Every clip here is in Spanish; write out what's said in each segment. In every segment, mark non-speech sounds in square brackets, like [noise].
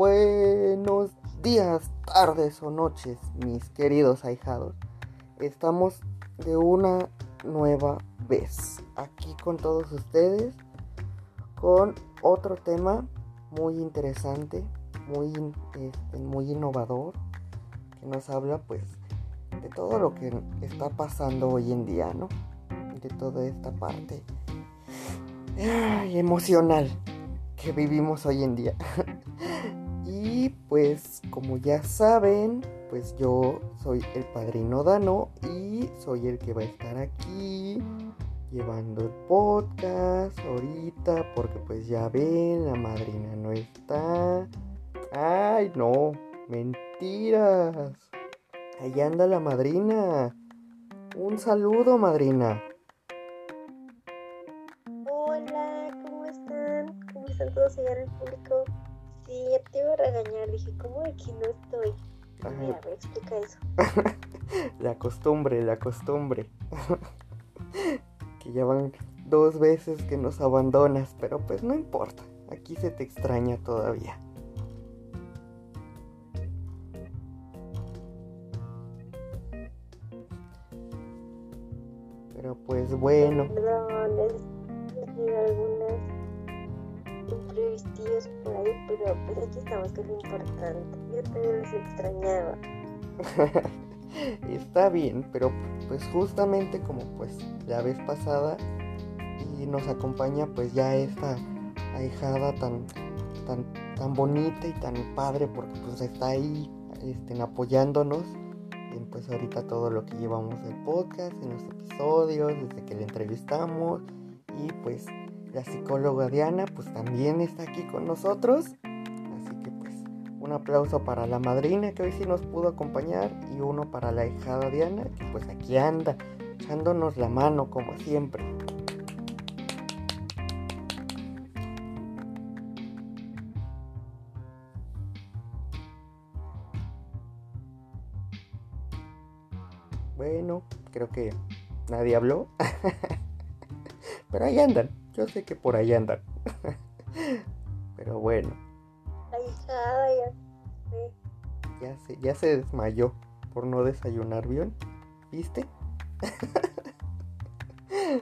Buenos días, tardes o noches, mis queridos ahijados. Estamos de una nueva vez aquí con todos ustedes con otro tema muy interesante, muy, este, innovador, que nos habla pues de todo lo que está pasando hoy en día, ¿no? De toda esta parte emocional que vivimos hoy en día. [laughs] pues como ya saben, pues yo soy el padrino Dano y soy el que va a estar aquí llevando el podcast ahorita porque pues ya ven, la madrina no está. Ay, no, mentiras. Ahí anda la madrina. Un saludo, madrina. todos llegar al público. Regañar. Dije, ¿cómo aquí no estoy? Mira, ver, explica eso. [laughs] la costumbre, la costumbre. [laughs] que ya van dos veces que nos abandonas, pero pues no importa. Aquí se te extraña todavía. Pero pues bueno. Perdón, algunas imprevistos por ahí, pero pues aquí estamos, que es lo importante. Yo también los extrañaba. [laughs] Está bien, pero pues justamente como pues la vez pasada y nos acompaña pues ya esta ahijada tan tan tan bonita y tan padre porque pues está ahí este, apoyándonos en pues ahorita todo lo que llevamos del podcast, en los episodios, desde que le entrevistamos y pues la psicóloga Diana pues también está aquí con nosotros. Así que pues un aplauso para la madrina que hoy sí nos pudo acompañar y uno para la hijada Diana que pues aquí anda echándonos la mano como siempre. Bueno, creo que nadie habló. [laughs] Pero ahí andan. Yo sé que por ahí andan. [laughs] Pero bueno. ya, se, ya se desmayó por no desayunar bien. ¿Viste? [laughs]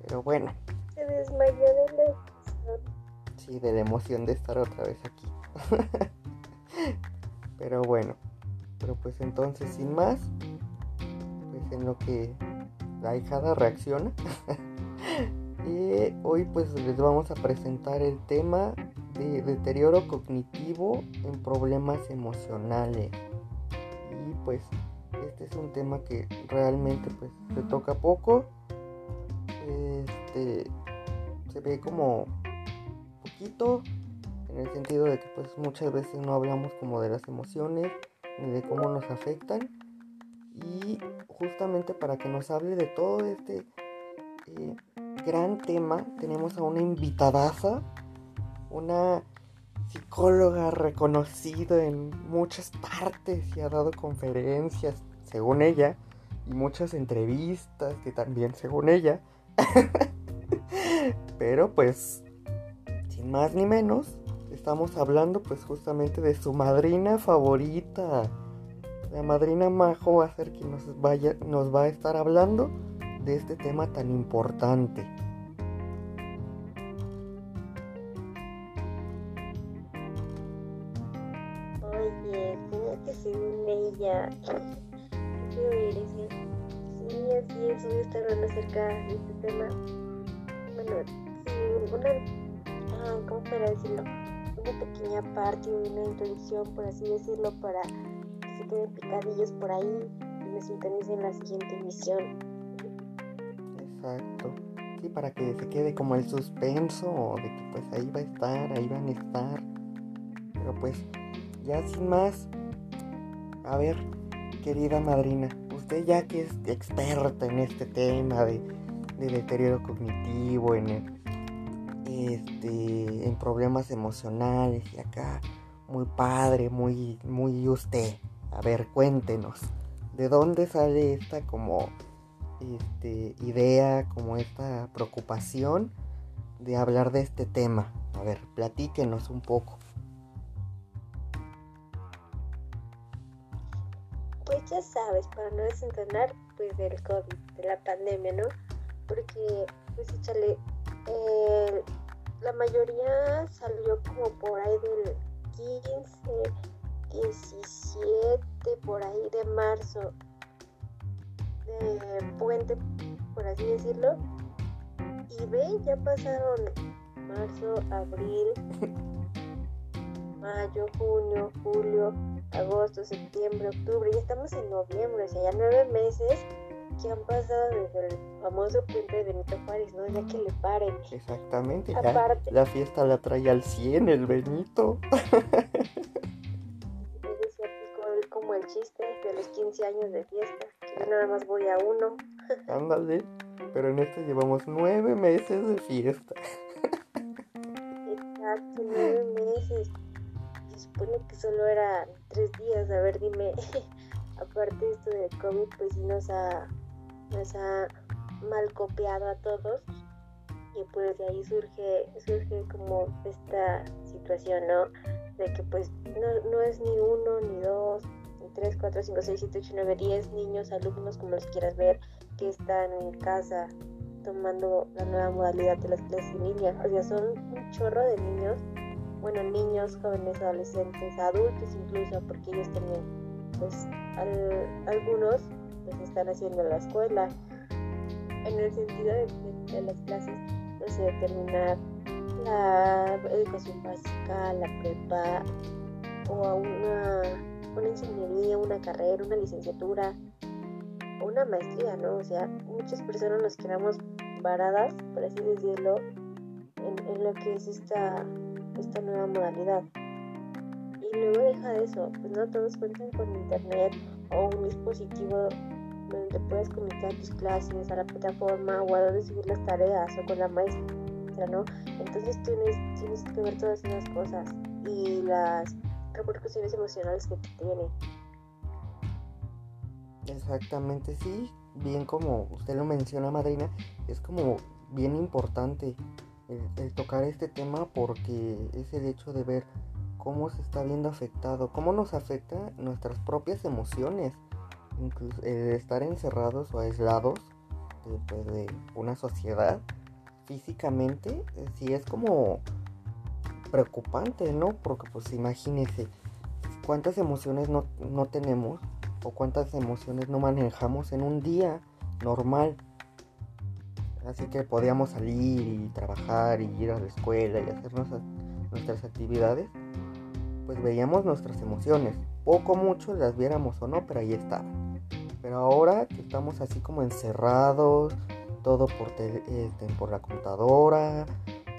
Pero bueno. Se desmayó de la emoción. Sí, de la emoción de estar otra vez aquí. [laughs] Pero bueno. Pero pues entonces, sin más, en lo que la hijada reacciona. [laughs] y hoy pues les vamos a presentar el tema de deterioro cognitivo en problemas emocionales. Y pues este es un tema que realmente pues se toca poco. Este se ve como poquito en el sentido de que pues muchas veces no hablamos como de las emociones ni de cómo nos afectan y justamente para que nos hable de todo este eh, gran tema tenemos a una invitadaza, una psicóloga reconocida en muchas partes y ha dado conferencias, según ella, y muchas entrevistas que también según ella. [laughs] Pero pues, sin más ni menos, estamos hablando pues justamente de su madrina favorita. La madrina Majo va a ser quien nos, vaya, nos va a estar hablando de este tema tan importante. Oye, que según ella, ¿qué decir? Sí, así es, voy a estar hablando acerca de este tema. Bueno, sí, una, ah, ¿cómo para decirlo? Una pequeña parte, una introducción, por así decirlo, para de picadillos por ahí y me sintonicen en la siguiente emisión. Exacto. Sí, para que se quede como el suspenso de que pues ahí va a estar, ahí van a estar. Pero pues, ya sin más, a ver, querida madrina, usted ya que es experta en este tema de, de deterioro cognitivo, en este, en problemas emocionales y acá, muy padre, muy, muy usted. A ver, cuéntenos, ¿de dónde sale esta como este, idea, como esta preocupación de hablar de este tema? A ver, platíquenos un poco. Pues ya sabes, para no desentonar pues del COVID, de la pandemia, ¿no? Porque, pues échale, la mayoría salió como por ahí del 15, 17, por ahí de marzo, de puente, por así decirlo. Y ve, ya pasaron marzo, abril, mayo, junio, julio, agosto, septiembre, octubre, y estamos en noviembre, o sea, ya nueve meses que han pasado desde el famoso puente de Benito Juárez, ¿no? Ya que le paren. Exactamente, Aparte, la fiesta la trae al 100 el Benito. [laughs] Como el chiste de los 15 años de fiesta, que yo nada más voy a uno. Ándale, pero en este llevamos nueve meses de fiesta. Exacto, nueve meses. Se supone que solo era tres días, a ver, dime. [laughs] Aparte esto del COVID, pues nos ha nos ha mal copiado a todos y pues de ahí surge, surge como esta situación, ¿no? De que pues no, no es ni uno, ni dos, ni tres, cuatro, cinco, seis, siete, ocho, nueve, diez niños, alumnos, como los quieras ver, que están en casa tomando la nueva modalidad de las clases en línea. O sea, son un chorro de niños, bueno, niños, jóvenes, adolescentes, adultos incluso, porque ellos también, pues algunos pues están haciendo la escuela en el sentido de, las clases no sé terminar la educación básica la prepa o una, una ingeniería una carrera una licenciatura una maestría no o sea muchas personas nos quedamos varadas por así decirlo en, en lo que es esta esta nueva modalidad. Y luego deja de eso pues no todos cuentan con internet o un dispositivo donde puedes comunicar tus clases a la plataforma o a donde subir las tareas o con la maestra, ¿no? Entonces tienes, tienes que ver todas esas cosas y las repercusiones emocionales que tiene. Exactamente, sí, bien como usted lo menciona, Madrina, es como bien importante el, tocar este tema porque es el hecho de ver cómo se está viendo afectado, cómo nos afecta nuestras propias emociones incluso el estar encerrados o aislados de, de una sociedad físicamente, eh, sí es como preocupante, ¿no? Porque pues imagínese cuántas emociones no, no tenemos o cuántas emociones no manejamos en un día normal. Así que podíamos salir y trabajar y ir a la escuela y hacer nuestras actividades. Pues veíamos nuestras emociones. Poco mucho las viéramos o no, pero ahí estaban. Pero ahora que estamos así como encerrados, todo por, este, por la computadora,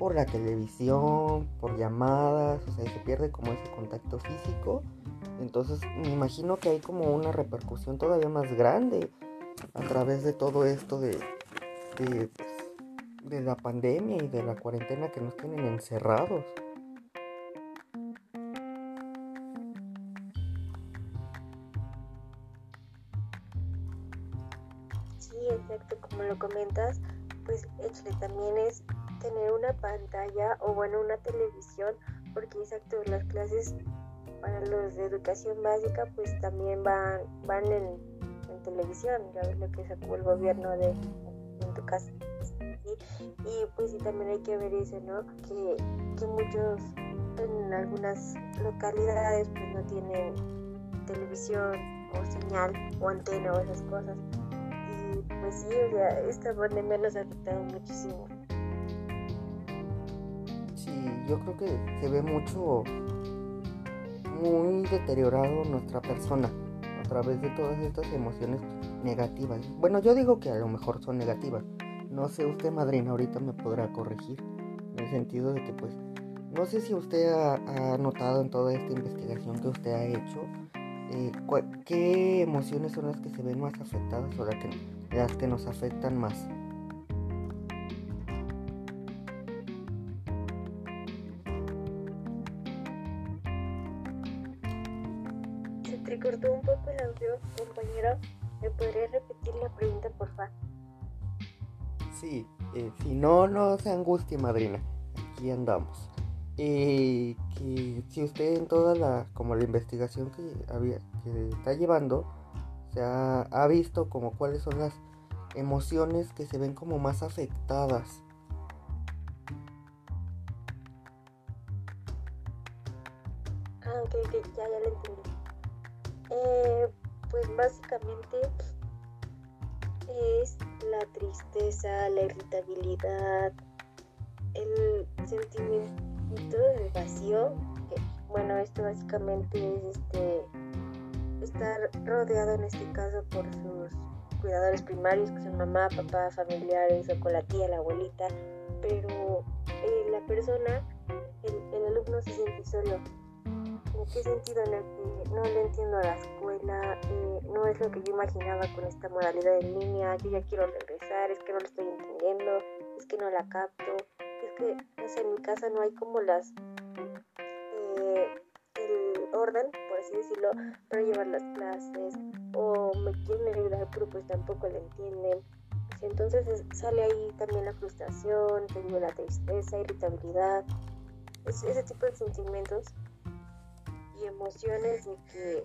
por la televisión, por llamadas, o sea, se pierde como ese contacto físico. Entonces me imagino que hay como una repercusión todavía más grande a través de todo esto de, de, pues, la pandemia y de la cuarentena que nos tienen encerrados. comentas, pues échale, también pantalla o bueno, una televisión, porque exacto, las clases para los de educación básica pues también van, van en, televisión, ya ves lo que sacó el gobierno de en tu casa. Y pues sí, también hay que ver eso, ¿no? Que, que muchos en algunas localidades pues no tienen televisión o señal o antena o esas cosas pues sí, o sea, esta pandemia nos ha afectado muchísimo. Yo creo que se ve mucho, muy deteriorado nuestra persona a través de todas estas emociones negativas. Bueno, yo digo que a lo mejor son negativas. No sé, usted, madrina, ahorita me podrá corregir. En el sentido de que, pues, no sé si usted ha, ha notado en toda esta investigación que usted ha hecho, eh, ¿qué emociones son las que se ven más afectadas o las que, las que nos afectan más? Sí, eh, si no, no se angustie, madrina. Aquí andamos. Eh, que si usted en toda la, como la investigación que había, que está llevando, se ha, ha visto como cuáles son las emociones que se ven como más afectadas. Ah, ok, ok, ya, ya lo entendí. Eh, pues básicamente es la tristeza, la irritabilidad, el sentimiento de vacío. Bueno, esto básicamente es este estar rodeado en este caso por sus cuidadores primarios, que son mamá, papá, familiares o con la tía, la abuelita, pero eh, la persona, el, el alumno se siente solo ¿En qué sentido en el que no le entiendo a la escuela? Eh, no es lo que yo imaginaba con esta modalidad en línea. Yo ya quiero regresar, es que no lo estoy entendiendo, es que no la capto. Es que, en mi casa no hay como las. Eh, el orden, por así decirlo, para llevar las clases. O me quieren ayudar, pero pues tampoco le entienden. Entonces sale ahí también la frustración, tengo la tristeza, irritabilidad, ese tipo de sentimientos emociones de que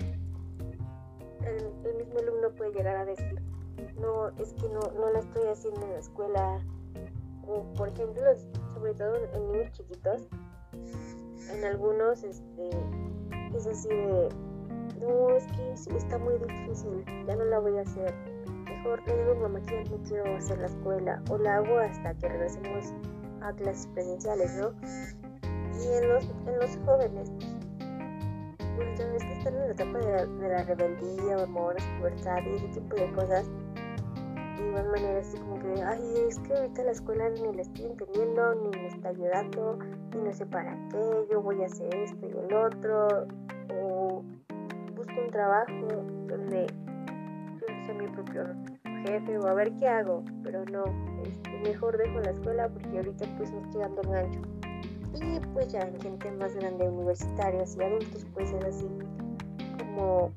el, mismo alumno puede llegar a decir, no, es que no, no la estoy haciendo en la escuela. O, por ejemplo, sobre todo en niños chiquitos, en algunos este, es así de, no, es que está muy difícil, ya no la voy a hacer. Mejor le digo mamá que no quiero hacer la escuela o la hago hasta que regresemos a clases presenciales, ¿no? Y en los, en los jóvenes, que están en la etapa de la, de la rebeldía, hormonas, pubertad y ese tipo de cosas. De igual manera, así como que, ay, es que ahorita la escuela ni la estoy entendiendo, ni me está ayudando, ni no sé para qué, yo voy a hacer esto y el otro, o busco un trabajo donde yo sea mi propio jefe, o a ver qué hago, pero no, este, mejor dejo la escuela porque ahorita pues no estoy dando el gancho. Y pues ya en gente más grande, universitarios y adultos, pues es así como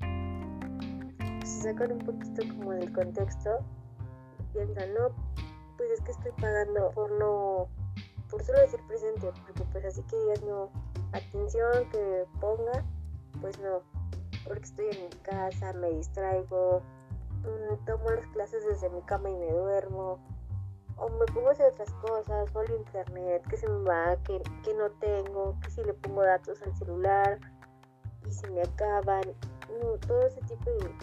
se sacan un poquito como del contexto y piensan, no, pues es que estoy pagando por no, por solo decir presente, porque pues así que digas no, atención que ponga, pues no, porque estoy en mi casa, me distraigo, mm, tomo las clases desde mi cama y me duermo, o me pongo a hacer otras cosas, o al internet, que se me va, que, que no tengo, que si le pongo datos al celular y se me acaban, todo ese tipo de,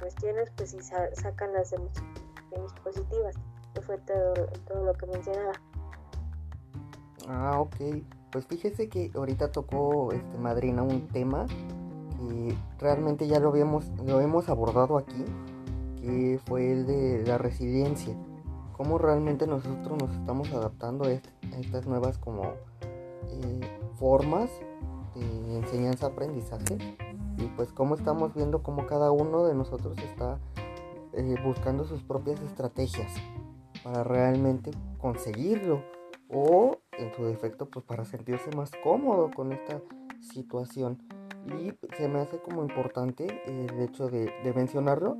cuestiones pues sí sacan las emociones positivas, que fue todo, todo lo que mencionaba. Ah, ok. Pues fíjese que ahorita tocó este Madrina un tema que realmente ya lo habíamos, lo hemos abordado aquí, que fue el de la resiliencia cómo realmente nosotros nos estamos adaptando a, estas nuevas como eh, formas de enseñanza-aprendizaje. Y pues cómo estamos viendo cómo cada uno de nosotros está eh, buscando sus propias estrategias para realmente conseguirlo. O en su defecto pues para sentirse más cómodo con esta situación. Y se me hace como importante el hecho de mencionarlo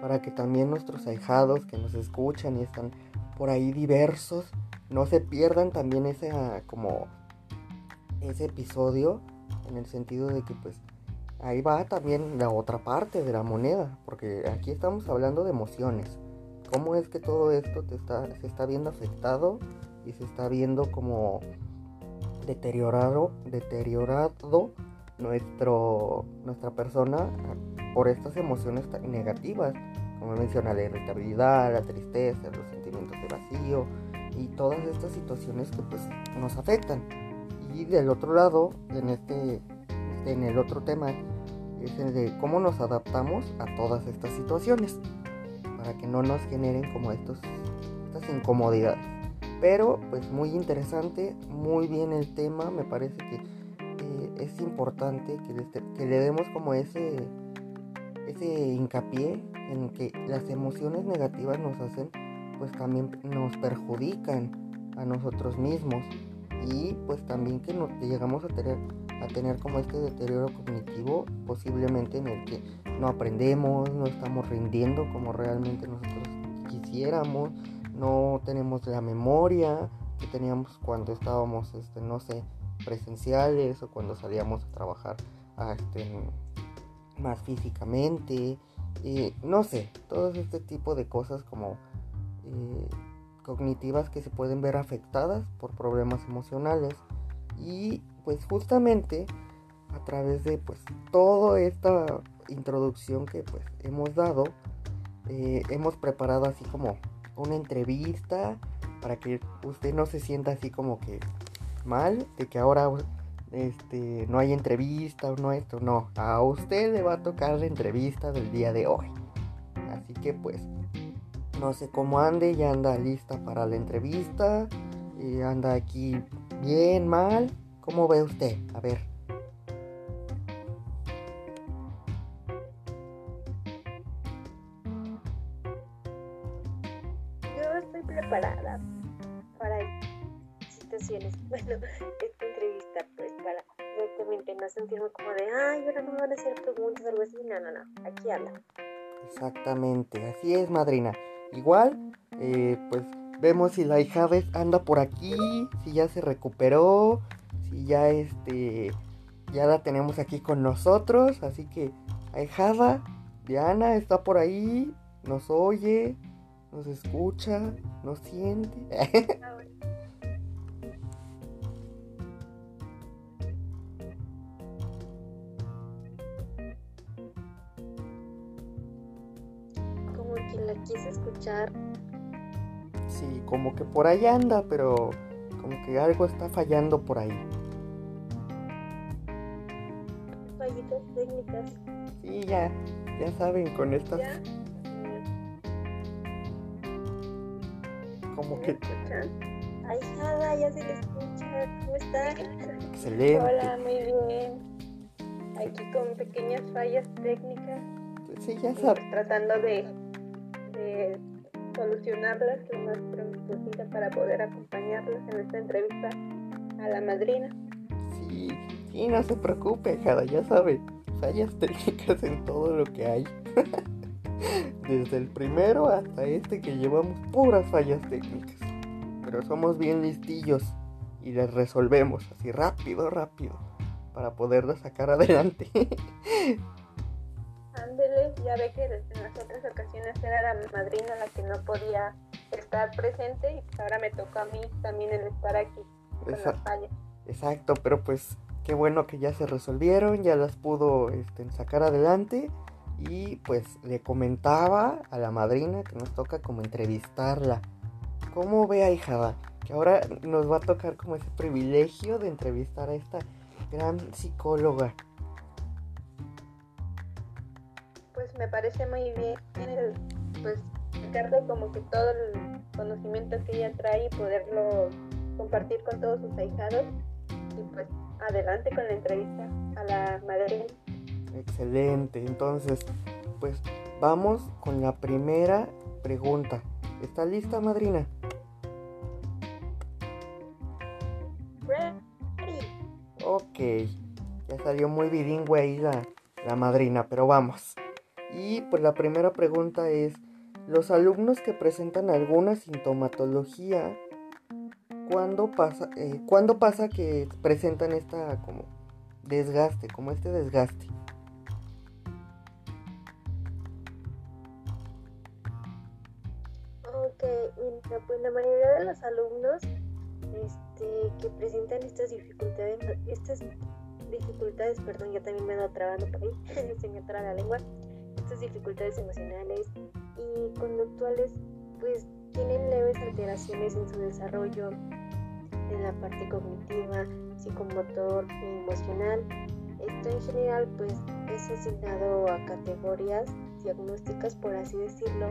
para que también nuestros ahijados que nos escuchan y están por ahí diversos no se pierdan también ese como ese episodio en el sentido de que pues ahí va también la otra parte de la moneda porque aquí estamos hablando de emociones. Cómo es que todo esto te está, se está viendo afectado y se está viendo como deteriorado deteriorado nuestro nuestra persona por estas emociones negativas, como menciona la irritabilidad, la tristeza, los sentimientos de vacío y todas estas situaciones que pues nos afectan. Y del otro lado, en este, en el otro tema, es el de cómo nos adaptamos a todas estas situaciones para que no nos generen como estos, estas incomodidades. Pero pues muy interesante, muy bien el tema, me parece que eh, es importante que le demos como ese ese hincapié en que las emociones negativas nos hacen, pues también nos perjudican a nosotros mismos. Y pues también que nos llegamos a tener a tener como este deterioro cognitivo posiblemente en el que no aprendemos, no estamos rindiendo como realmente nosotros quisiéramos, no tenemos la memoria que teníamos cuando estábamos, este, no sé, presenciales o cuando salíamos a trabajar este, más físicamente, y no sé, todo este tipo de cosas como eh, cognitivas que se pueden ver afectadas por problemas emocionales. Y pues justamente a través de pues toda esta introducción que pues hemos dado eh, hemos preparado así como una entrevista para que usted no se sienta así como que mal de que ahora este no hay entrevista o no esto no. A usted le va a tocar la entrevista del día de hoy. Así que pues no sé cómo ande ya anda lista para la entrevista. Y anda aquí bien mal. Cómo ve usted a ver aquí habla. Exactamente, así es, madrina. Igual, eh, pues vemos si la hija anda por aquí, si ya se recuperó, si ya este, ya la tenemos aquí con nosotros. Así que, ahijada, Diana está por ahí, nos oye, nos escucha, nos siente. [laughs] que la quise escuchar. Sí, como que por ahí anda, pero como que algo está fallando por ahí. Fallitas técnicas. Sí, ya, ya saben, con estas como que... Ay, nada, ya se le escucha. ¿Cómo está? Excelente. Hola, muy bien. Aquí con pequeñas fallas técnicas. Sí, ya sabes. Tratando de, solucionarlas lo más pronto posible para poder acompañarlas en esta entrevista a la madrina. Sí, sí, no se preocupe, Jada, ya sabe. Fallas técnicas en todo lo que hay. [laughs] Desde el primero hasta este que llevamos puras fallas técnicas. Pero somos bien listillos y les resolvemos así rápido, rápido. Para poderlo sacar adelante. [laughs] Ya ve que en las otras ocasiones era la madrina la que no podía estar presente y pues ahora me tocó a mí también el estar aquí con las fallas. Exacto, pero pues qué bueno que ya se resolvieron, ya las pudo este, sacar adelante y pues le comentaba a la madrina que nos toca como entrevistarla. ¿Cómo ve, hijada? Que ahora nos va a tocar como ese privilegio de entrevistar a esta gran psicóloga. Pues me parece muy bien el, pues Ricardo como que todo el conocimiento que ella trae y poderlo compartir con todos sus ahijados y pues adelante con la entrevista a la madrina. Excelente. Entonces, pues vamos con la primera pregunta. ¿Está lista, madrina? Ok. Ya salió muy bilingüe ahí la, la madrina, pero vamos. Y pues la primera pregunta es, los alumnos que presentan alguna sintomatología, ¿cuándo pasa, eh, ¿cuándo pasa que presentan esta como desgaste, como este desgaste? pues la mayoría de los alumnos este, que presentan estas dificultades, estas dificultades, perdón, ya también me dado trabando por ahí, [laughs] se me traba la lengua, estas dificultades emocionales y conductuales, pues tienen leves alteraciones en su desarrollo en la parte cognitiva, psicomotor y emocional. Esto en general pues es asignado a categorías diagnósticas, por así decirlo,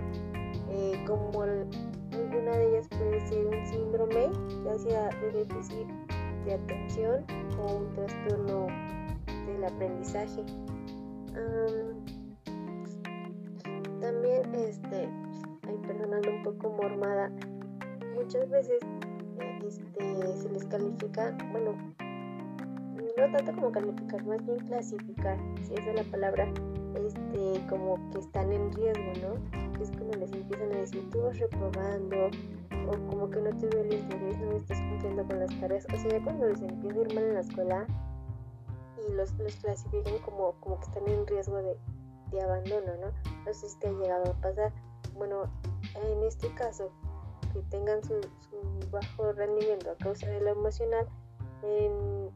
eh, como Alguna de ellas puede ser un síndrome, ya sea de déficit de atención o un trastorno del aprendizaje. También, este, ay, perdonando un poco mormada, muchas veces este, se les califica, bueno, no tanto como calificar, más bien clasificar, si es la palabra, este, como que están en riesgo, ¿no? es cuando les empiezan a decir, tú vas reprobando, o como que no te veo el interés, no estás cumpliendo con las tareas. O sea, ya cuando les empieza a ir mal en la escuela y los, los clasifican como, como que están en riesgo de, abandono, ¿no? No sé si te ha llegado a pasar. Bueno, en este caso, que tengan su, bajo rendimiento a causa de lo emocional, en,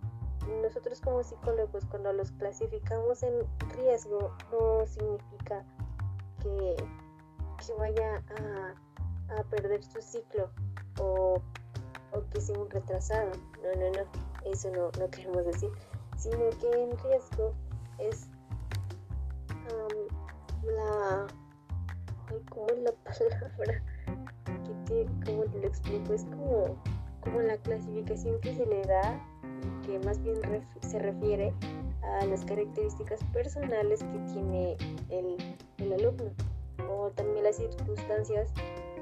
nosotros como psicólogos cuando los clasificamos en riesgo no significa que, vaya a, perder su ciclo o, o, que sea un retrasado. No, no, no, eso no, no queremos decir, sino que en riesgo es la... ¿Cómo es la palabra? Que ¿Cómo te lo explico? Es como, como la clasificación que se le da que más bien se refiere a las características personales que tiene el, el, alumno o también las circunstancias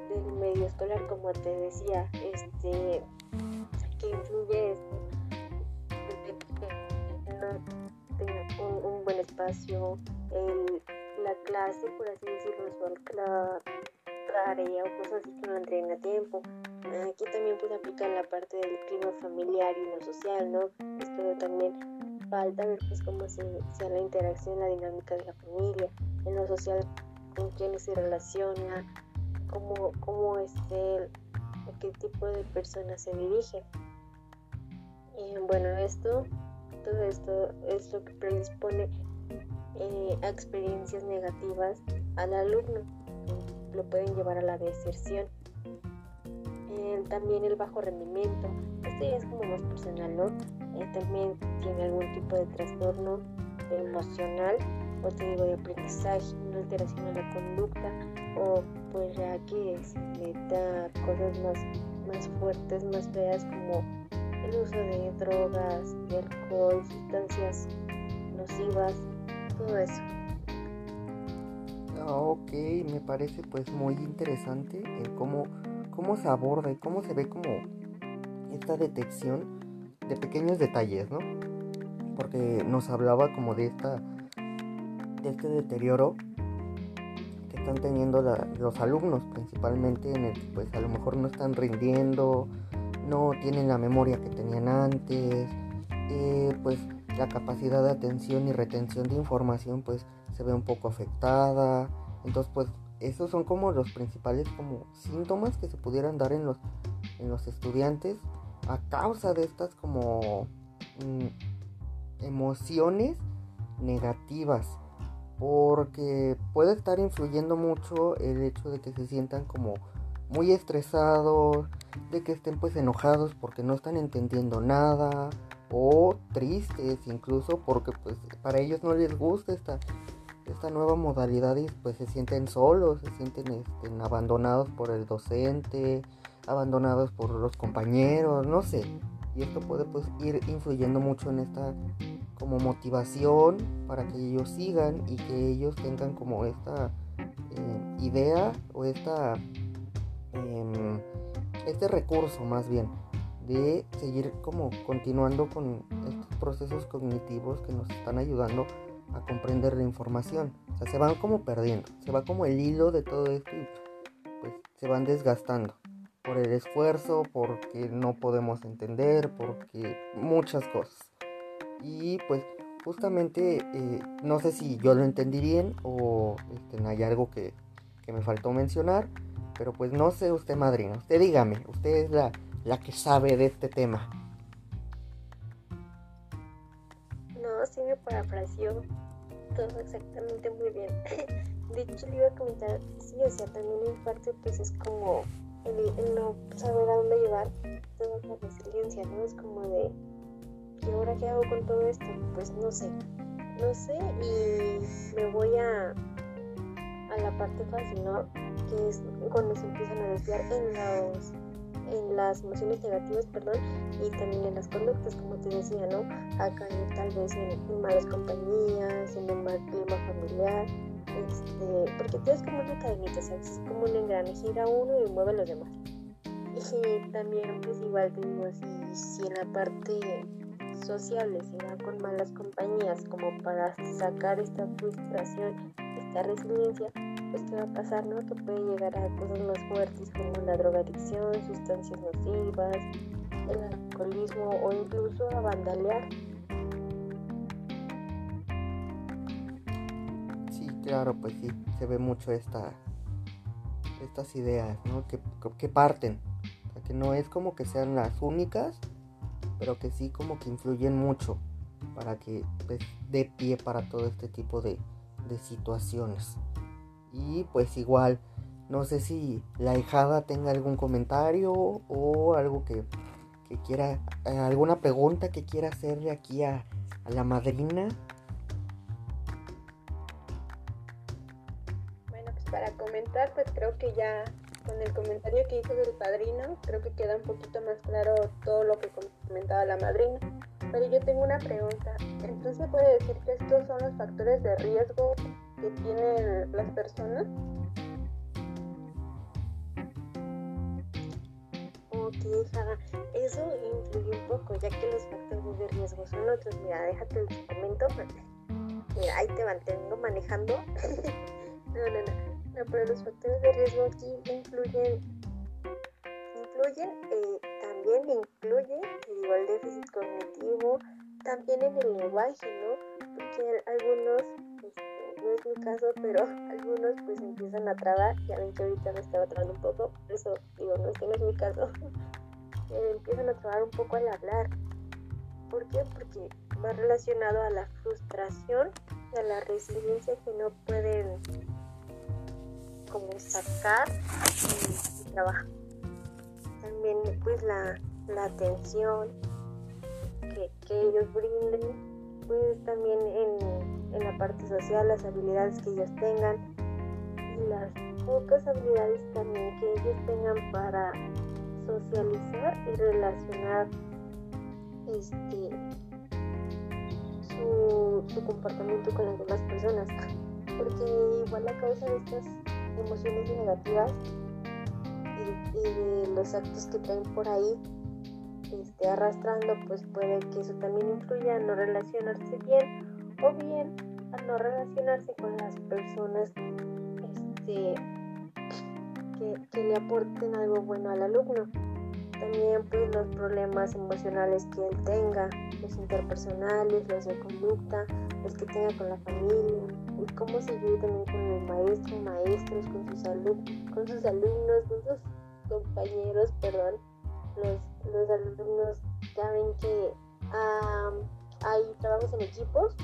del medio escolar, como te decía, este que influye tenga un, buen espacio, el, la clase, por así decirlo, la tarea o cosas así que no entren a tiempo, Aquí también puede aplicar la parte del clima familiar y lo social, ¿no? Esto también falta ver pues cómo se, sea la interacción, la dinámica de la familia, en lo social, con quiénes se relaciona, cómo, cómo es él, a qué tipo de personas se dirige. Y bueno, esto, todo esto es lo que predispone eh, a experiencias negativas al alumno, lo pueden llevar a la deserción también el bajo rendimiento. Esto ya es como más personal, ¿no? Eh, también tiene algún tipo de trastorno emocional o te digo de aprendizaje, una alteración en la conducta o pues ya que se le da cosas más, más fuertes, más feas como el uso de drogas, de alcohol, sustancias nocivas, todo eso. Ah, ok, me parece pues muy interesante el cómo cómo se aborda y cómo se ve como esta detección de pequeños detalles, ¿no? Porque nos hablaba como de esta de este deterioro que están teniendo los alumnos, principalmente en el que pues a lo mejor no están rindiendo, no tienen la memoria que tenían antes, eh, pues la capacidad de atención y retención de información pues se ve un poco afectada, entonces pues esos son como los principales como síntomas que se pudieran dar en los, en los estudiantes a causa de estas como mm, emociones negativas. Porque puede estar influyendo mucho el hecho de que se sientan como muy estresados, de que estén pues enojados porque no están entendiendo nada o tristes incluso porque pues para ellos no les gusta esta esta nueva modalidad y pues se sienten solos, se sienten este, abandonados por el docente, abandonados por los compañeros, no sé. Y esto puede pues ir influyendo mucho en esta como motivación para que ellos sigan y que ellos tengan como esta eh, idea o esta em, este recurso más bien de seguir como continuando con estos procesos cognitivos que nos están ayudando a comprender la información. O sea, se van como perdiendo, se va como el hilo de todo esto y pues se van desgastando por el esfuerzo, porque no podemos entender, porque muchas cosas. Y pues justamente eh, no sé si yo lo entendí bien o este, hay algo que, que, me faltó mencionar, pero pues no sé usted madrina, usted dígame, usted es la, la que sabe de este tema. No, sí me parafraseó todo exactamente muy bien. [laughs] De hecho, le iba a comentar, sí, o sea, también en parte, pues es como el, no saber a dónde llevar toda la resiliencia, ¿no? Es como de, ¿y ahora qué hago con todo esto? Pues no sé, no sé, y me voy a, a la parte fácil, ¿no? Que es cuando se empiezan a desviar en los en las emociones negativas, perdón, y también en las conductas, como te decía, ¿no? Acá tal vez en, malas compañías, en un mal clima familiar, este, porque tú es como una cadenita, ¿sabes? Es como un engrane, gira uno y mueve a los demás. Y también, pues igual digo, si, si en la parte sociable se va con malas compañías como para sacar esta frustración, esta resiliencia, pues qué va a pasar, ¿no? Que puede llegar a cosas más fuertes como la drogadicción, sustancias nocivas, el alcoholismo o incluso a vandalear. Sí, claro, pues sí, se ve mucho esta, estas ideas, ¿no? Que, que parten, que no es como que sean las únicas, pero que sí como que influyen mucho para que pues, dé pie para todo este tipo de, de situaciones. Y pues igual, no sé si la hijada tenga algún comentario o algo que, que quiera, eh, alguna pregunta que quiera hacerle aquí a, a la madrina. Bueno, pues para comentar, pues creo que ya con el comentario que hizo del padrino, creo que queda un poquito más claro todo lo que comentaba la madrina. Pero yo tengo una pregunta. Entonces, ¿puede decir que estos son los factores de riesgo que tienen las personas? Ok, eso influye un poco, ya que los factores de riesgo son otros. Mira, déjate el comento. Mira, ahí te mantengo manejando. [laughs] no, no, no. No, pero los factores de riesgo aquí influyen, influyen, eh, también incluye, digo, el déficit cognitivo, también en el lenguaje, ¿no? Porque algunos, no es mi caso, pero algunos pues empiezan a trabar, ya ven que ahorita me estaba trabando un poco, por eso digo, no es que no es mi caso, [laughs] eh, empiezan a trabar un poco al hablar. ¿Por qué? Porque va relacionado a la frustración y a la resiliencia que no pueden como sacar y, trabajar. También pues la, la atención que, que, ellos brinden, pues también en, en la parte social, las habilidades que ellos tengan y las pocas habilidades también que ellos tengan para socializar y relacionar este su, su comportamiento con las demás personas. Porque igual la causa de estas emociones negativas y, de los actos que traen por ahí este, arrastrando, pues puede que eso también influya a no relacionarse bien o bien a no relacionarse con las personas este, que, que le aporten algo bueno al alumno. También pues los problemas emocionales que él tenga, los interpersonales, los de conducta, los que tenga con la familia, y cómo se vive también con el maestro, maestros, con sus, con sus alumnos, con sus compañeros, perdón. Los, los alumnos ya ven que hay trabajos en equipos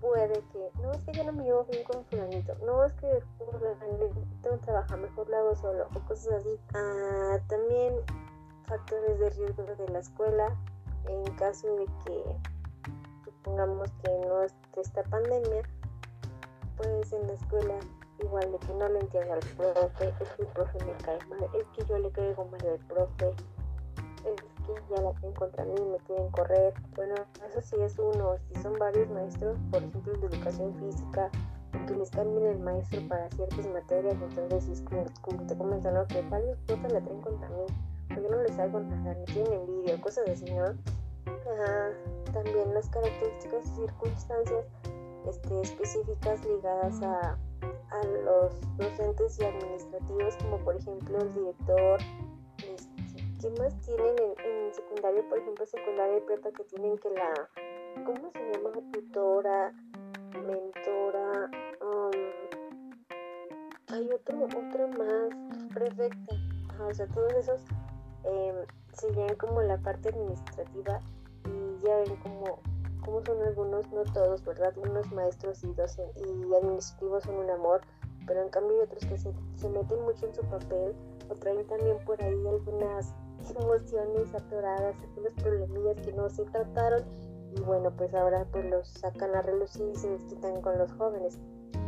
puede que, no es que yo no me llevo bien con fulanito, no es que que trabajar, mejor lo hago solo, o cosas así. Ah, también factores de riesgo de la escuela, en caso de que supongamos que no esté esta pandemia, pues en la escuela igual de que no le entiendo al profe, es que el profe me cae mal, es que yo le caigo mal al profe, es que ya la tienen contra mí y me quieren correr. Bueno, eso sí es uno. Si son varios maestros, por ejemplo, de educación física, que les cambien el maestro para ciertas materias, entonces es como, como te comentan, ¿no? que varios profes la traen contra mí, porque no les hago nada, me tienen envidia, cosas así, ¿no? también las características y circunstancias este, específicas ligadas a, a los docentes y administrativos, como por ejemplo el director, ¿Qué más tienen en, secundaria? Por ejemplo, secundaria y prepa que tienen que la, ¿cómo se llama? Tutora, mentora, um, hay otro, otro más, prefecta. o sea, todos esos eh, se llevan como la parte administrativa y ya ven como cómo son algunos, no todos, ¿verdad? Unos maestros y, docentes y administrativos son un amor, pero en cambio hay otros que se, meten mucho en su papel o traen también por ahí algunas [laughs] emociones atoradas, algunos problemillas que no se trataron y bueno, pues ahora pues los sacan a relucir y se desquitan con los jóvenes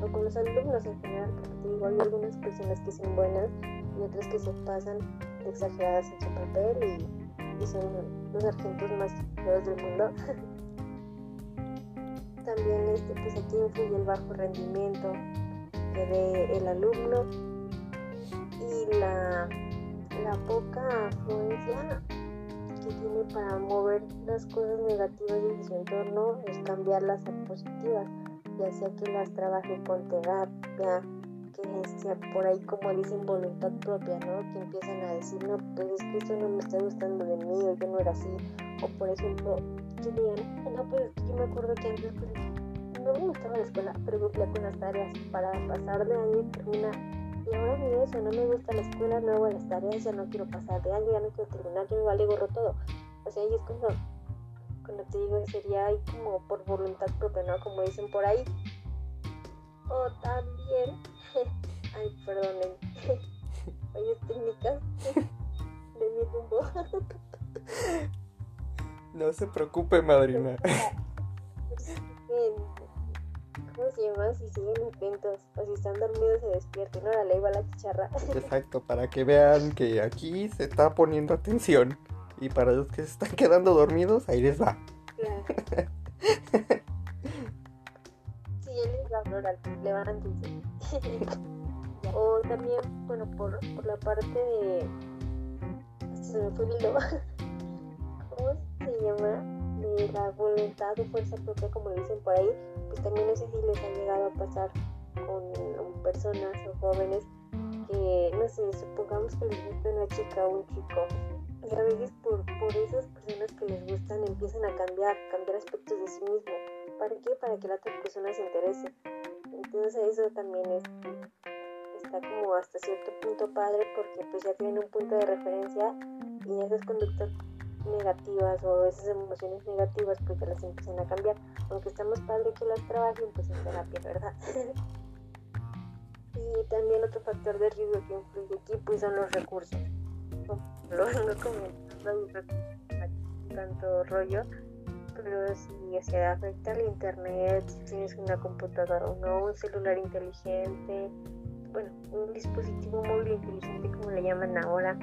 o con los alumnos en general, porque hay algunas personas que son buenas y otras que se pasan exageradas en su papel y, son los argentos más feos del mundo. [laughs] También este, pues aquí influye el bajo rendimiento que dé el alumno y la la poca afluencia que tiene para mover las cosas negativas de su entorno es cambiarlas a positivas. ya sea que las trabaje con terapia, que sea por ahí como dicen voluntad propia, ¿no? Que empiezan a decir, no, pues es que esto no me está gustando de mí o yo no era así. O por ejemplo, que digan, no, pues yo me acuerdo que antes pues, no me gustaba la escuela, pero cumplía con las tareas para pasar de año y terminar. Y ahora ni eso, no me gusta la escuela, no hago las tareas, ya no quiero pasar de año, ya no quiero terminar, ya me vale gorro todo. O sea, y es como, cuando te digo, sería ahí como por voluntad propia, ¿no? Como dicen por ahí. O también, [laughs] ay, perdonen, [laughs] fallas técnicas de mi rumbo. No se preocupe, madrina. [laughs] ¿Cómo se llama? Si siguen atentos o si están dormidos se despierten. Ahora le iba la chicharra. Exacto, para que vean que aquí se está poniendo atención. Y para los que se están quedando dormidos, ahí les va. Claro. sí, él les va a hablar, levántense. o también, bueno, por, por la parte de... Se me fue el hilo. [laughs] ¿Cómo llama? De la voluntad o fuerza propia, como dicen por ahí. Pues también no sé si les ha llegado a pasar con personas o jóvenes que, no sé, supongamos que les gusta una chica o un chico y a veces por, por esas personas que les gustan empiezan a cambiar, cambiar aspectos de sí mismo. ¿Para qué? Para que la otra persona se interese. Entonces eso también es, está como hasta cierto punto padre porque pues ya tienen un punto de referencia y esas conductas negativas o esas emociones negativas pues ya las empiezan a cambiar. Aunque está más padre que las trabajen pues en terapia, ¿verdad? [laughs] y también otro factor de riesgo que influye aquí pues son los recursos lo [laughs] vengo comentando tanto rollo, pero si se afecta el internet, si tienes una computadora o no, un celular inteligente, bueno, un dispositivo móvil inteligente como le llaman ahora,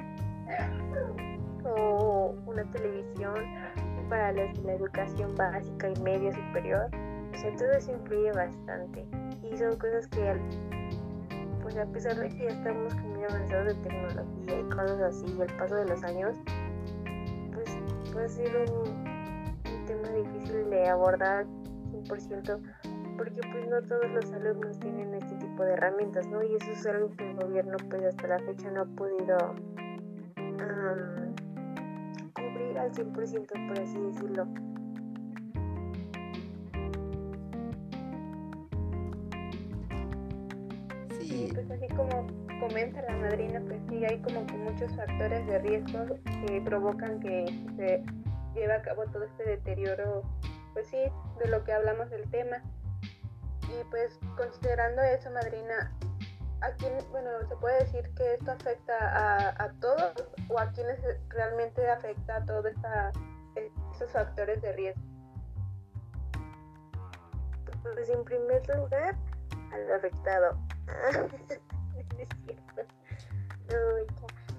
[laughs] o una televisión para la, educación básica y media superior, o sea, todo eso influye bastante y son cosas que al pues a pesar de que ya estamos muy avanzados de tecnología y cosas así, y el paso de los años, pues puede ser un, tema difícil de abordar 100%, porque pues no todos los alumnos tienen este tipo de herramientas, ¿no? Y eso es algo que el gobierno pues hasta la fecha no ha podido cubrir al 100%, por así decirlo. pues así como comenta la madrina, pues sí hay como que muchos factores de riesgo que provocan que se lleve a cabo todo este deterioro, pues sí, de lo que hablamos del tema. Y pues considerando eso, madrina, ¿a quién, bueno, se puede decir que esto afecta a, a todos o a quienes realmente afecta a todos estos factores de riesgo? Pues en primer lugar, al afectado. [laughs]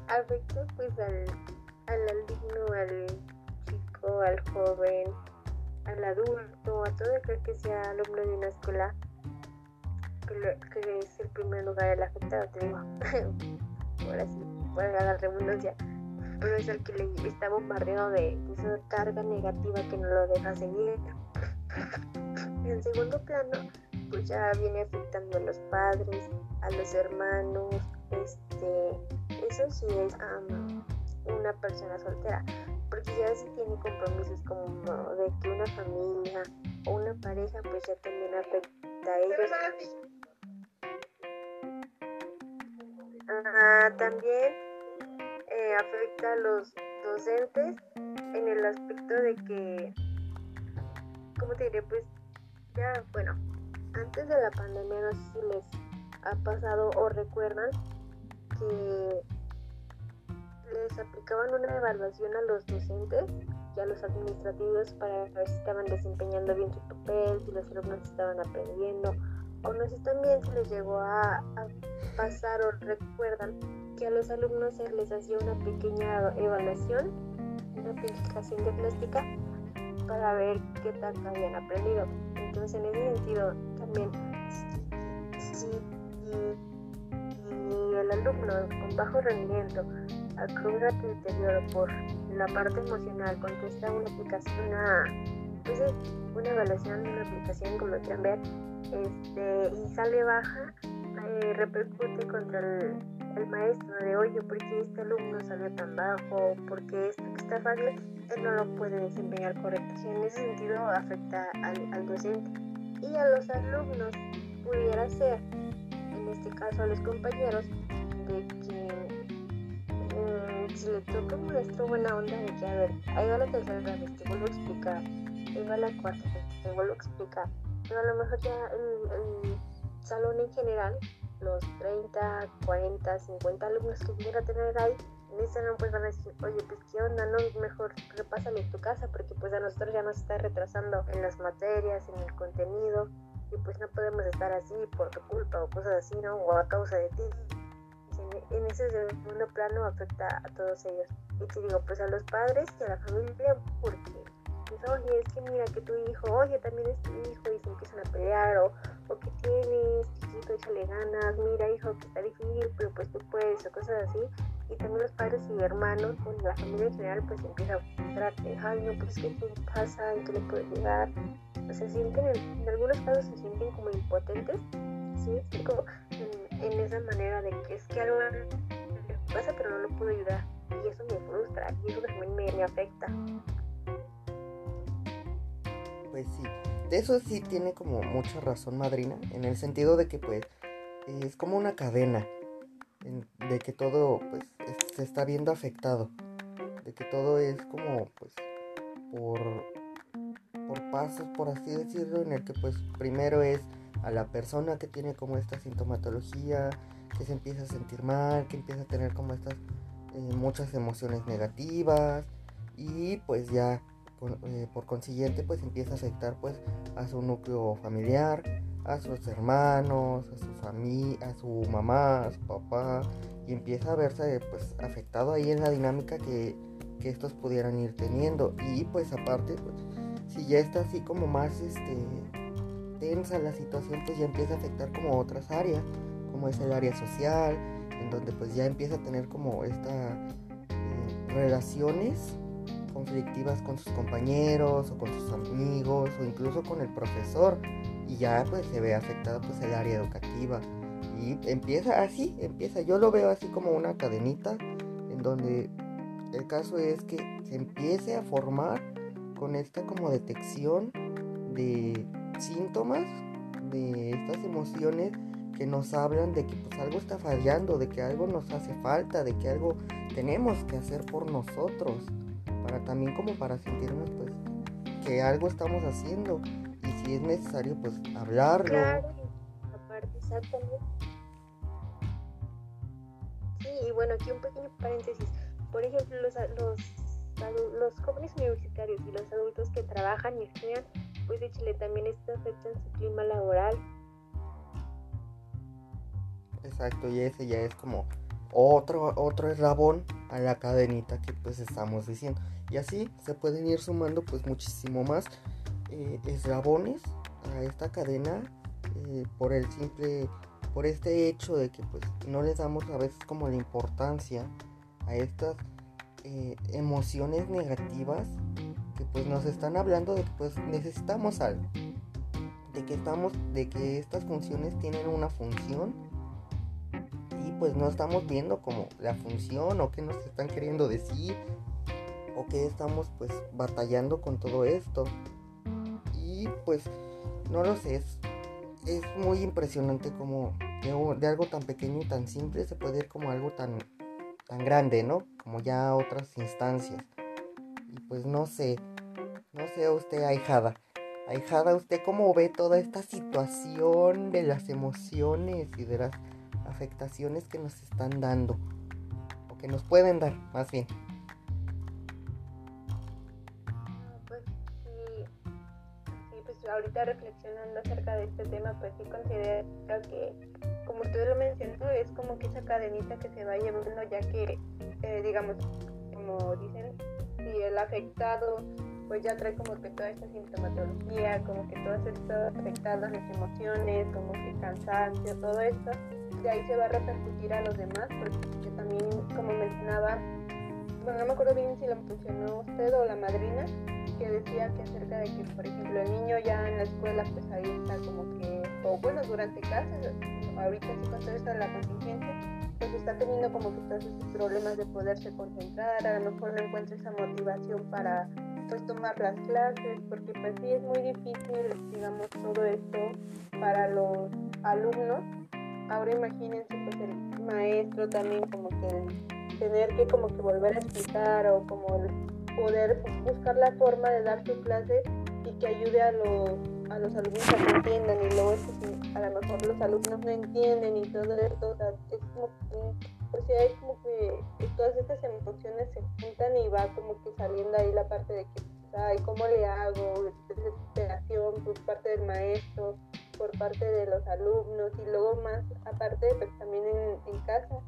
Afecta pues al, al alumno, al chico, al joven, al adulto, a todo aquel que sea alumno de una escuela, que, es el primer lugar el afectado, te digo. [laughs] Ahora sí, la redundancia. Pero es el que le está bombardeado de, esa carga negativa que no lo deja seguir. [laughs] En segundo plano, pues ya viene afectando a los padres, a los hermanos, este, eso sí es una persona soltera, porque ya si tiene compromisos como de que una familia o una pareja, pues ya también afecta a ellos. También eh, afecta a los docentes en el aspecto de que, ¿cómo te diré? Pues ya, bueno, antes de la pandemia, no sé si les ha pasado o recuerdan que les aplicaban una evaluación a los docentes y a los administrativos para ver si estaban desempeñando bien su papel, si los alumnos estaban aprendiendo, o no sé también si les llegó a pasar o recuerdan que a los alumnos se les hacía una pequeña evaluación, una calificación diagnóstica para ver qué tanto habían aprendido. Entonces, en ese sentido, también, si, el alumno con bajo rendimiento acude a tu deterioro por la parte emocional, contesta una aplicación, una, pues una evaluación, una aplicación, como quieran ver, este, y sale baja, repercute contra el, el, maestro de, oye, ¿por qué este alumno salió tan bajo? ¿Por qué esto que está fácil? Él no lo puede desempeñar correcto. en ese sentido afecta al, al docente. Y a los alumnos pudiera ser, en este caso a los compañeros, de que si le toca un maestro buena onda de que, a ver, ahí va la tercera vez, te vuelvo a explicar, ahí va la cuarta vez, te vuelvo a explicar, pero a lo mejor ya el, salón en general, los 30, 40, 50 alumnos que quiera tener ahí, en salón pues van a decir, oye, pues qué onda, no, mejor repásale en tu casa, porque pues a nosotros ya nos está retrasando en las materias, en el contenido, y pues no podemos estar así por tu culpa o cosas así, ¿no? O a causa de ti en ese segundo plano afecta a todos ellos. Y te digo, pues a los padres y a la familia, porque, oye, es que mira que tu hijo, oye, también es tu hijo, y se empiezan a pelear, o, o que tienes, chiquito, échale ganas, mira, hijo, que está difícil, pero pues tú puedes, o cosas así. Y también los padres y hermanos, con la familia en general, pues empieza a frustrarte, ay, no, pues qué pasa, y tú le puedes llegar. O se sienten, en, algunos casos se sienten como impotentes, ¿sí? Como, en esa manera de que es que algo pasa pero no lo puedo ayudar y eso me frustra y eso también me, afecta. Pues sí, de eso sí tiene como mucha razón madrina, en el sentido de que pues es como una cadena, de que todo pues se está viendo afectado, de que todo es como pues por, por pasos, por así decirlo, en el que pues primero es a la persona que tiene como esta sintomatología, que se empieza a sentir mal, que empieza a tener como estas eh, muchas emociones negativas y pues ya eh, por consiguiente pues empieza a afectar pues a su núcleo familiar, a sus hermanos, a su familia, a su mamá, a su papá y empieza a verse pues afectado ahí en la dinámica que, que estos pudieran ir teniendo. Y pues aparte pues si ya está así como más este tensa la situación, pues ya empieza a afectar como otras áreas, como es el área social, en donde pues ya empieza a tener como estas eh, relaciones conflictivas con sus compañeros o con sus amigos o incluso con el profesor y ya pues se ve afectada pues el área educativa. Y empieza así, empieza, yo lo veo así como una cadenita en donde el caso es que se empiece a formar con esta como detección de síntomas de estas emociones que nos hablan de que pues algo está fallando, de que algo nos hace falta, de que algo tenemos que hacer por nosotros, para también como para sentirnos pues que algo estamos haciendo y si es necesario pues hablarlo. Claro, aparte exactamente. Sí, y bueno, aquí un pequeño paréntesis. Por ejemplo, los, los, los jóvenes universitarios y los adultos que trabajan y estudian pues de Chile también esto afecta en su clima laboral. Exacto, y ese ya es como otro, otro eslabón a la cadenita que pues estamos diciendo. Y así se pueden ir sumando pues muchísimo más eh, eslabones a esta cadena eh, por el simple, por este hecho de que pues no les damos a veces como la importancia a estas eh, emociones negativas pues nos están hablando de que pues necesitamos algo. De que estamos, de que estas funciones tienen una función y pues no estamos viendo como la función o qué nos están queriendo decir o que estamos pues batallando con todo esto. Y pues no lo sé, es, es muy impresionante como de, de, algo tan pequeño y tan simple se puede ir como algo tan, tan grande, ¿no? Como ya otras instancias. Y pues no sé, no sé usted, ahijada. Ahijada, ¿usted cómo ve toda esta situación de las emociones y de las afectaciones que nos están dando? O que nos pueden dar, más bien. Ahorita reflexionando acerca de este tema, pues sí considero que, como usted lo mencionó, es como que esa cadenita que se va llevando, ya que, eh, digamos, como dicen, si el afectado pues ya trae como que toda esta sintomatología, como que todas estas afectadas las emociones, como que cansancio, todo esto, de ahí se va a repercutir a los demás, porque también, como mencionaba, bueno, no me acuerdo bien si lo mencionó usted o la madrina, que decía que acerca de que, por ejemplo, el niño ya en la escuela, pues ahí está como que o bueno, durante clases, ahorita sí con toda esta la contingencia, pues está teniendo como que todos esos problemas de poderse concentrar, a lo mejor no encuentra esa motivación para pues tomar las clases, porque pues sí es muy difícil, digamos, todo esto para los alumnos. Ahora imagínense pues el maestro también como que tener que como que volver a explicar o como poder buscar la forma de dar su clase y que ayude a los, a los alumnos a que entiendan y luego a lo mejor los alumnos no entienden y todo esto, o sea, es como que, pues sí hay como que todas estas emociones se juntan y va como que saliendo ahí la parte de que, ay, ¿cómo le hago? Desesperación por parte del maestro, por parte de los alumnos y luego más aparte pues también en casa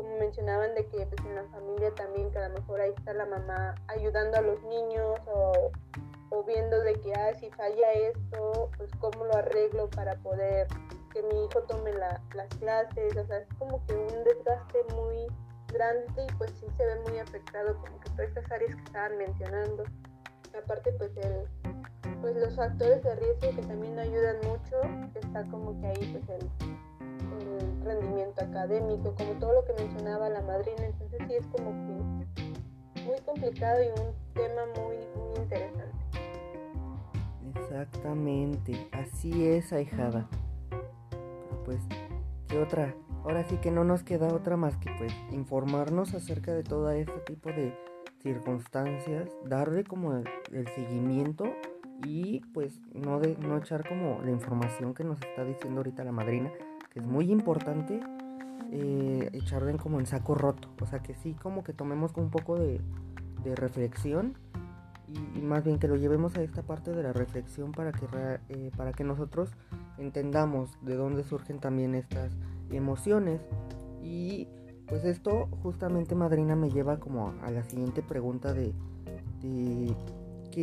como mencionaban de que pues en la familia también que a lo mejor ahí está la mamá ayudando a los niños o o viendo de que, ah, si falla esto, pues cómo lo arreglo para poder que mi hijo tome las clases, o sea, es como que un desgaste muy grande y pues sí se ve muy afectado como que todas estas áreas que estaban mencionando. Aparte pues el, pues los factores de riesgo que también ayudan mucho, está como que ahí pues el, rendimiento académico, como todo lo que mencionaba la madrina, entonces sí es como que muy complicado y un tema muy, muy interesante. Exactamente, así es, ahijada. Pero pues, ¿qué otra? Ahora sí que no nos queda otra más que pues informarnos acerca de todo este tipo de circunstancias, darle como el, seguimiento y pues no, de, no echar como la información que nos está diciendo ahorita la madrina, que es muy importante eh, echarle como en saco roto, o sea que sí como que tomemos un poco de, de reflexión y, más bien que lo llevemos a esta parte de la reflexión para que, eh, para que nosotros entendamos de dónde surgen también estas emociones. Y pues esto justamente madrina me lleva como a la siguiente pregunta de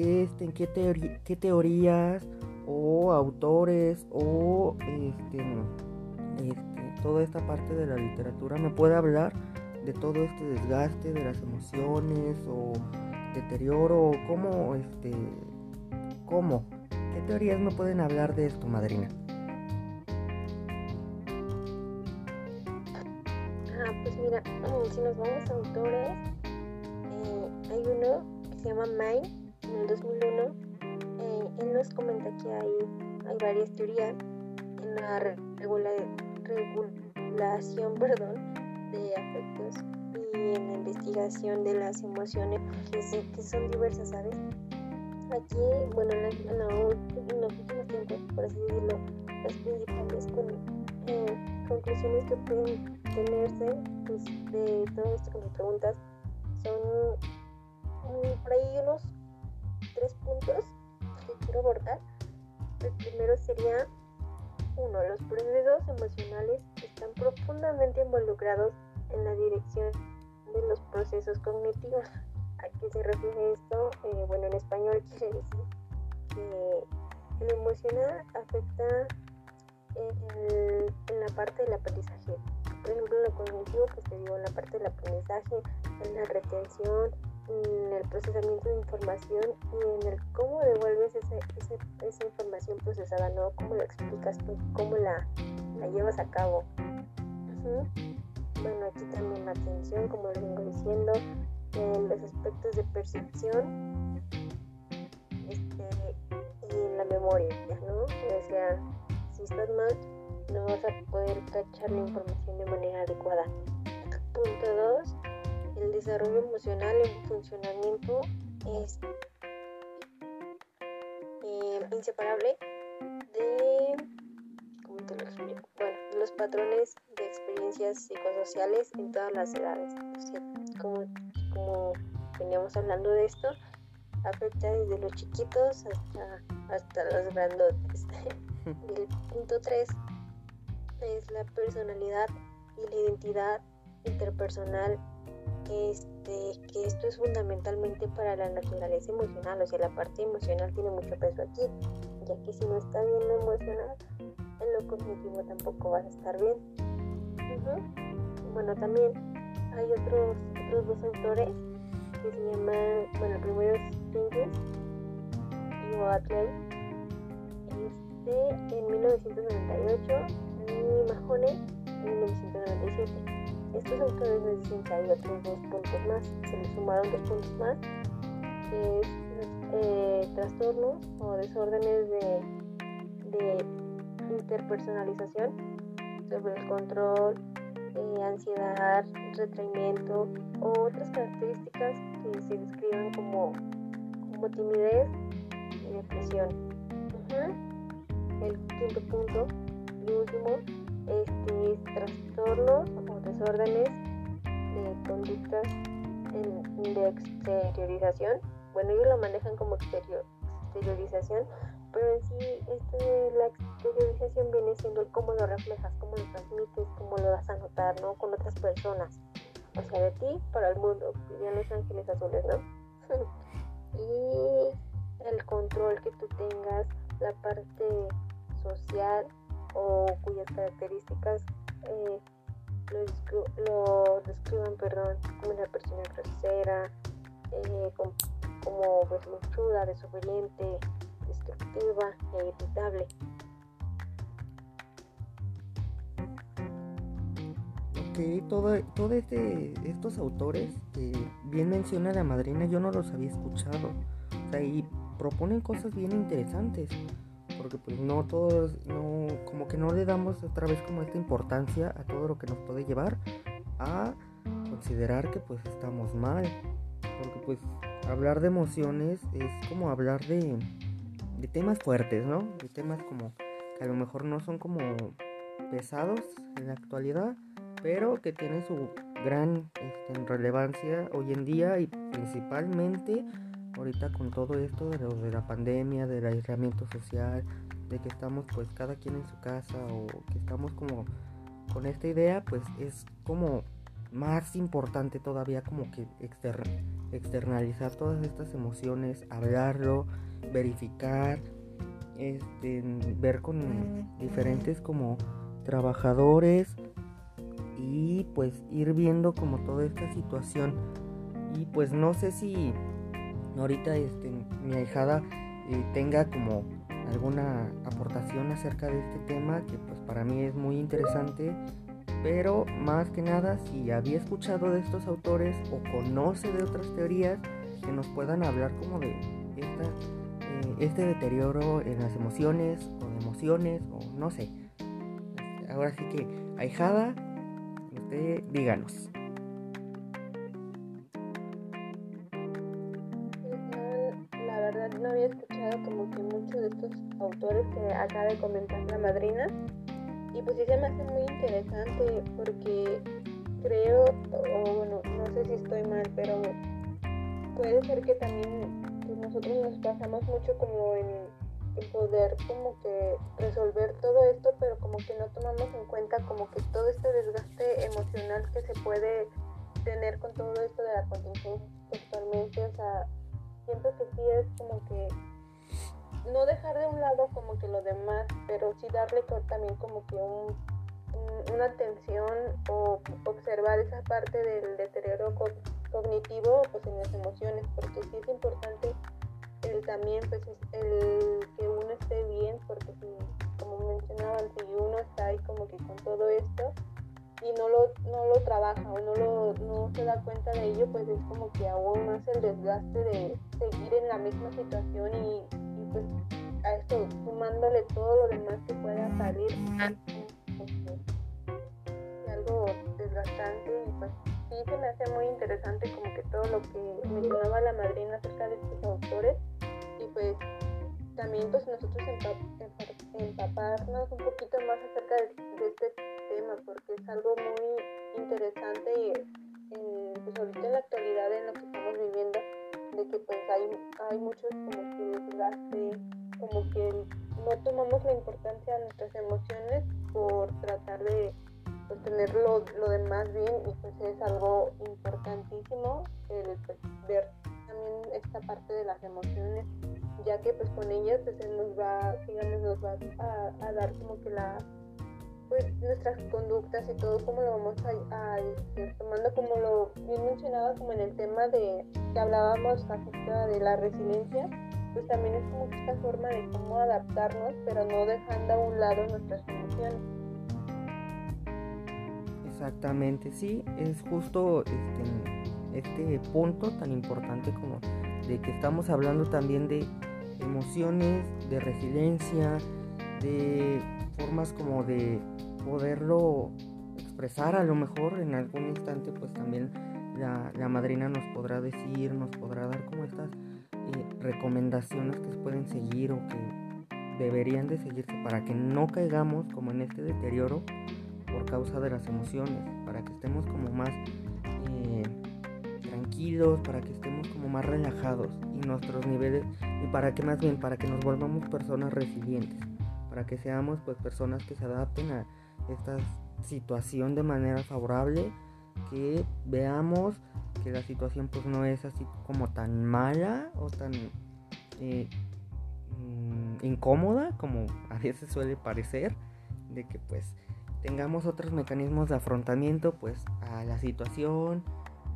qué, este, qué, qué teorías o autores o este, este, toda esta parte de la literatura me puede hablar de todo este desgaste de las emociones o deterioro? ¿Cómo, este, cómo? ¿Qué teorías me pueden hablar de esto, madrina? Ah, pues mira, [clears throat] si nos vamos a autores, eh, hay uno que se llama Mine, en el 2001. Eh, él nos comenta que hay, hay varias teorías en la regulación [laughs] perdón, de afectos en la investigación de las emociones que, son diversas, ¿sabes? Aquí, bueno, en, en, los últimos tiempos, por así decirlo, las principales eh, conclusiones que pueden tenerse pues, de todo esto que me preguntas son mm, por ahí unos tres puntos que quiero abordar. El primero sería, uno, los procesos emocionales están profundamente involucrados en la dirección de los procesos cognitivos. ¿A qué se refiere esto? Eh, bueno, en español [laughs] quiere decir que lo emocional afecta en, en, la parte del aprendizaje. Por ejemplo, lo cognitivo, que se dio en la parte del aprendizaje, en la retención, en el procesamiento de información y en el cómo devuelves ese, ese, esa información procesada, ¿no? Cómo lo explicas tú, cómo la, la llevas a cabo. Bueno, aquí también la atención, como les vengo diciendo, en los aspectos de percepción este, y en la memoria, ¿no? O sea, si estás mal, no vas a poder cachar la información de manera adecuada. Punto 2. El desarrollo emocional en funcionamiento es eh, inseparable de, ¿cómo te lo explico? Bueno, los patrones de experiencias psicosociales en todas las edades. como, como veníamos hablando de esto, afecta desde los chiquitos hasta, hasta los grandotes. [laughs] el punto 3 es la personalidad y la identidad interpersonal. Este, que esto es fundamentalmente para la naturaleza emocional, o sea, la parte emocional tiene mucho peso aquí, ya que si no está bien lo emocional, en lo cognitivo tampoco vas a estar bien. Bueno, también hay otros, otros dos autores que se llaman, bueno, el primero es Pinkes y Oakley. este en 1998 y Mahoney en 1997. Estos autores nos dicen que hay otros dos puntos más, se les sumaron dos puntos más, que es eh, trastornos o desórdenes de, de interpersonalización sobre el control, eh, ansiedad, retraimiento o otras características que se describen como, como timidez y depresión. El quinto punto y último este, es trastornos o desórdenes de conductas de exteriorización. Bueno, ellos lo manejan como exterior, exteriorización, pero en sí este, la exteriorización viene siendo cómo lo reflejas, cómo lo transmites, cómo lo das a notar, ¿no? Con otras personas. O sea, de ti para el mundo, ya Los Ángeles Azules, ¿no? [laughs] y el control que tú tengas, la parte social o cuyas características eh, lo, describan perdón, como una persona grosera, eh, como, como pues, desobediente, destructiva e irritable. Ok, todo, todo este, estos autores que bien menciona la madrina, yo no los había escuchado. O sea, y proponen cosas bien interesantes. Porque pues no todos, no, como que no le damos otra vez como esta importancia a todo lo que nos puede llevar a considerar que pues estamos mal. Porque pues hablar de emociones es como hablar de, de temas fuertes, ¿no? De temas como que a lo mejor no son como pesados en la actualidad, pero que tienen su gran este, relevancia hoy en día y principalmente ahorita con todo esto de, de la pandemia, del aislamiento social, de que estamos pues cada quien en su casa o que estamos como con esta idea, pues es como más importante todavía como que externalizar todas estas emociones, hablarlo, verificar, este, ver con diferentes como trabajadores y pues ir viendo como toda esta situación. Y pues no sé si ahorita este, mi ahijada eh, tenga como alguna aportación acerca de este tema que pues para mí es muy interesante pero más que nada si había escuchado de estos autores o conoce de otras teorías que nos puedan hablar como de esta este deterioro en las emociones o de emociones o no sé. Ahora sí que, ahijada, usted díganos. Autores que acaba de comentar la madrina. Y pues sí se me hace muy interesante porque creo, o bueno, no sé si estoy mal, pero puede ser que también nosotros nos pasamos mucho como en, poder como que resolver todo esto, pero como que no tomamos en cuenta como que todo este desgaste emocional que se puede tener con todo esto de la contingencia actualmente, o sea, siento que sí es como que no dejar de un lado como que lo demás, pero sí darle también como que un, una atención o observar esa parte del deterioro cognitivo pues en las emociones, porque sí es importante el también pues el que uno esté bien, porque si, como mencionaba si uno está ahí como que con todo esto y no lo, no lo trabaja o no, lo, no se da cuenta de ello, pues es como que aún más el desgaste de seguir en la misma situación y, pues a esto sumándole todo lo demás que pueda salir. algo desgastante y pues sí se me hace muy interesante como que todo lo que mencionaba la madrina acerca de estos autores y pues también pues nosotros empaparnos un poquito más acerca de, este tema porque es algo muy interesante y pues ahorita en la actualidad en lo que estamos viviendo de que pues hay, hay muchos como que como que no tomamos la importancia de nuestras emociones por tratar de pues, tener lo, lo, demás bien y pues es algo importantísimo el pues, ver también esta parte de las emociones ya que pues con ellas pues nos va digamos nos va a, dar como que la pues nuestras conductas y todo como lo vamos a, ir tomando como lo bien mencionaba como en el tema de que hablábamos acerca de la resiliencia pues también es como esta forma de cómo adaptarnos, pero no dejando a un lado nuestras emociones. Exactamente, sí, es justo este, este punto tan importante como de que estamos hablando también de emociones, de resiliencia, de formas como de poderlo expresar a lo mejor en algún instante pues también la, madrina nos podrá decir, nos podrá dar como estas eh, recomendaciones que se pueden seguir o que deberían de seguirse para que no caigamos como en este deterioro por causa de las emociones, para que estemos como más tranquilos, para que estemos como más relajados y nuestros niveles, y para que más bien, para que nos volvamos personas resilientes, para que seamos pues personas que se adapten a esta situación de manera favorable, que veamos que la situación pues no es así como tan mala o tan eh, mm, incómoda como [laughs] a veces suele parecer, de que pues tengamos otros mecanismos de afrontamiento pues a la situación,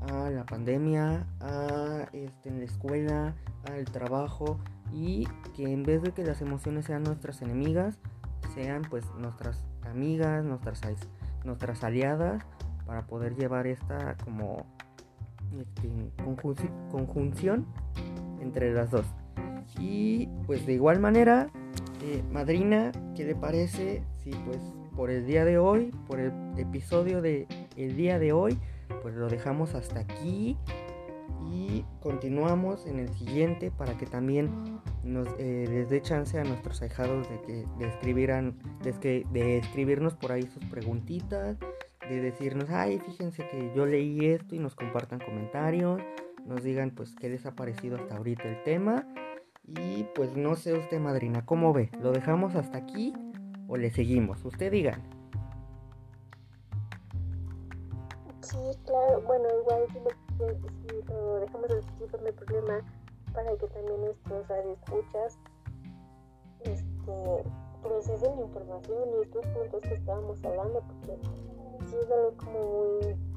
a la pandemia, a este, en la escuela, al trabajo y que en vez de que las emociones sean nuestras enemigas, sean pues nuestras amigas, nuestras, aliadas para poder llevar esta como este, conjunción entre las dos. Y pues de igual manera, eh, madrina, ¿qué le parece si pues por el día de hoy, por el episodio de el día de hoy, pues lo dejamos hasta aquí y continuamos en el siguiente para que también nos eh, dé chance a nuestros ahijados de que de escribieran de, que, de escribirnos por ahí sus preguntitas de decirnos ay fíjense que yo leí esto y nos compartan comentarios nos digan pues qué les ha parecido hasta ahorita el tema y pues no sé usted madrina cómo ve lo dejamos hasta aquí o le seguimos? Usted diga. Sí, claro, bueno, igual si lo, si lo dejamos así por el problema para que también nuestros radioescuchas este, procesen la información y estos puntos que estábamos hablando, porque sí es algo como muy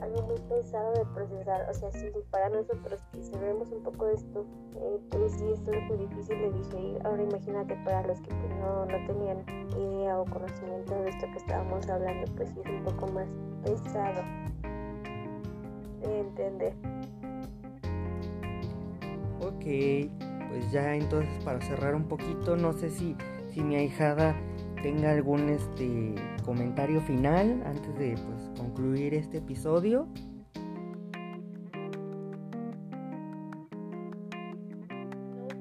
algo muy pesado de procesar. O sea, si para nosotros que sabemos un poco de esto, eh, pues sí, es muy difícil de digerir. Ahora imagínate para los que pues, no, no tenían idea o conocimiento de esto que estábamos hablando, pues sí es un poco más pesado de entender. Ok, pues ya entonces para cerrar un poquito, no sé si, si mi ahijada tenga algún este comentario final antes de pues, concluir este episodio.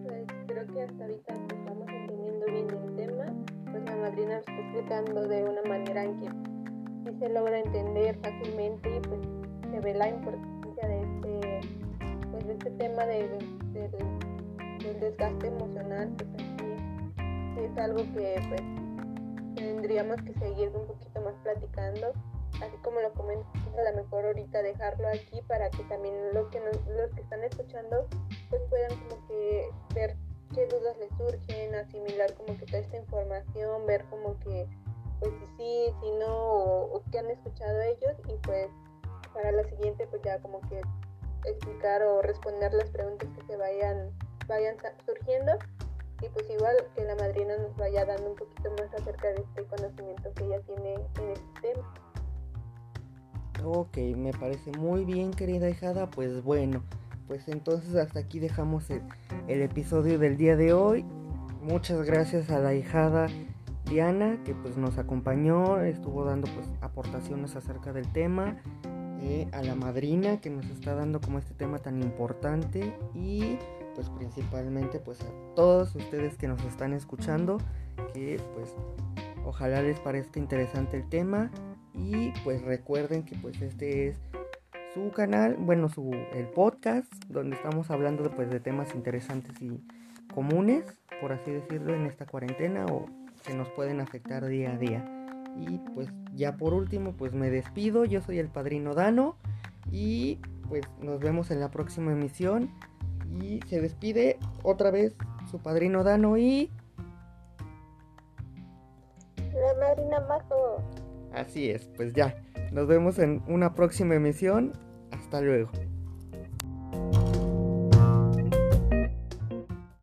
pues creo que hasta ahorita estamos entendiendo bien el tema, pues la madrina está explicando de una manera en que sí se logra entender fácilmente y pues se ve la importancia de este, pues, este tema de, del desgaste emocional, pues así es algo que pues tendríamos que seguir un poquito más platicando, así como lo comento, a lo mejor ahorita dejarlo aquí para que también los que, los que están escuchando pues puedan como que ver qué dudas les surgen, asimilar como que toda esta información, ver como que pues si sí, si no, o, qué han escuchado ellos y pues para la siguiente pues ya como que explicar o responder las preguntas que se vayan, vayan surgiendo y pues igual que la madrina nos vaya dando un poquito más acerca de este conocimiento que ella tiene en este tema. Ok, me parece muy bien querida hijada, pues bueno, pues entonces hasta aquí dejamos el, episodio del día de hoy. Muchas gracias a la hijada Diana que pues nos acompañó, estuvo dando pues aportaciones acerca del tema. Eh, a la madrina que nos está dando como este tema tan importante y pues principalmente pues a todos ustedes que nos están escuchando que pues ojalá les parezca interesante el tema y pues recuerden que pues este es su canal, bueno, su el podcast donde estamos hablando de, pues, de temas interesantes y comunes, por así decirlo, en esta cuarentena o que nos pueden afectar día a día. Y pues ya por último, pues me despido, yo soy el padrino Dano y pues nos vemos en la próxima emisión. Y se despide otra vez su padrino Dano y... La madrina Majo. Así es, pues ya. Nos vemos en una próxima emisión. Hasta luego.